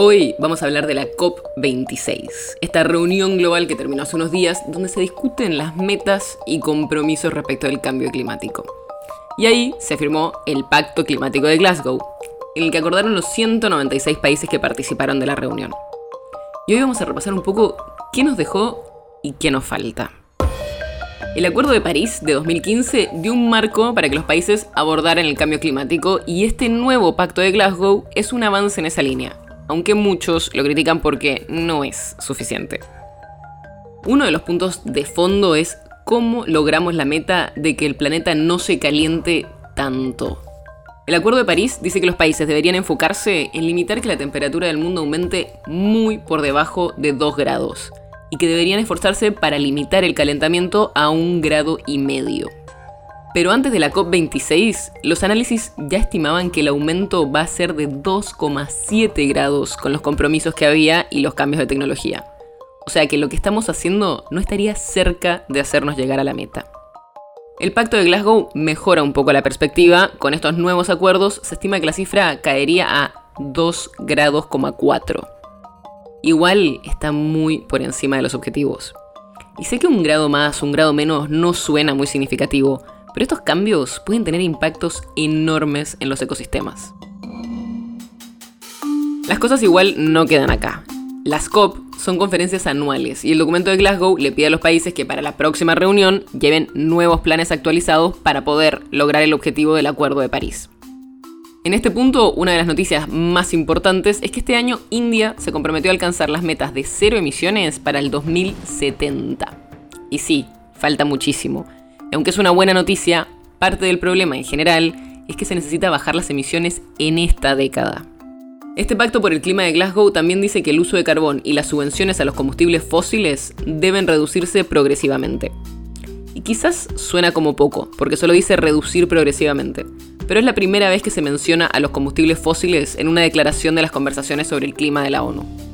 Hoy vamos a hablar de la COP26, esta reunión global que terminó hace unos días donde se discuten las metas y compromisos respecto del cambio climático. Y ahí se firmó el Pacto Climático de Glasgow, en el que acordaron los 196 países que participaron de la reunión. Y hoy vamos a repasar un poco qué nos dejó y qué nos falta. El Acuerdo de París de 2015 dio un marco para que los países abordaran el cambio climático y este nuevo Pacto de Glasgow es un avance en esa línea, aunque muchos lo critican porque no es suficiente. Uno de los puntos de fondo es cómo logramos la meta de que el planeta no se caliente tanto. El Acuerdo de París dice que los países deberían enfocarse en limitar que la temperatura del mundo aumente muy por debajo de 2 grados y que deberían esforzarse para limitar el calentamiento a un grado y medio. Pero antes de la COP26, los análisis ya estimaban que el aumento va a ser de 2,7 grados con los compromisos que había y los cambios de tecnología. O sea que lo que estamos haciendo no estaría cerca de hacernos llegar a la meta. El Pacto de Glasgow mejora un poco la perspectiva. Con estos nuevos acuerdos se estima que la cifra caería a 2 grados, Igual está muy por encima de los objetivos. Y sé que un grado más, un grado menos no suena muy significativo, pero estos cambios pueden tener impactos enormes en los ecosistemas. Las cosas igual no quedan acá. Las COP son conferencias anuales y el documento de Glasgow le pide a los países que para la próxima reunión lleven nuevos planes actualizados para poder lograr el objetivo del Acuerdo de París. En este punto, una de las noticias más importantes es que este año India se comprometió a alcanzar las metas de cero emisiones para el 2070. Y sí, falta muchísimo, aunque es una buena noticia, parte del problema en general es que se necesita bajar las emisiones en esta década. Este pacto por el clima de Glasgow también dice que el uso de carbón y las subvenciones a los combustibles fósiles deben reducirse progresivamente. Y quizás suena como poco, porque solo dice reducir progresivamente, pero es la primera vez que se menciona a los combustibles fósiles en una declaración de las conversaciones sobre el clima de la ONU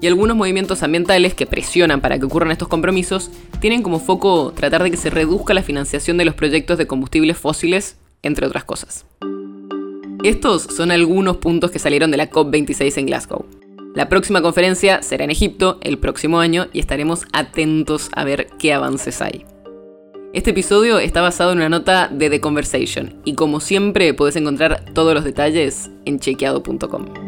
y algunos movimientos ambientales que presionan para que ocurran estos compromisos tienen como foco tratar de que se reduzca la financiación de los proyectos de combustibles fósiles, entre otras cosas. Estos son algunos puntos que salieron de la COP26 en Glasgow. La próxima conferencia será en Egipto el próximo año y estaremos atentos a ver qué avances hay. Este episodio está basado en una nota de The Conversation y como siempre puedes encontrar todos los detalles en chequeado.com.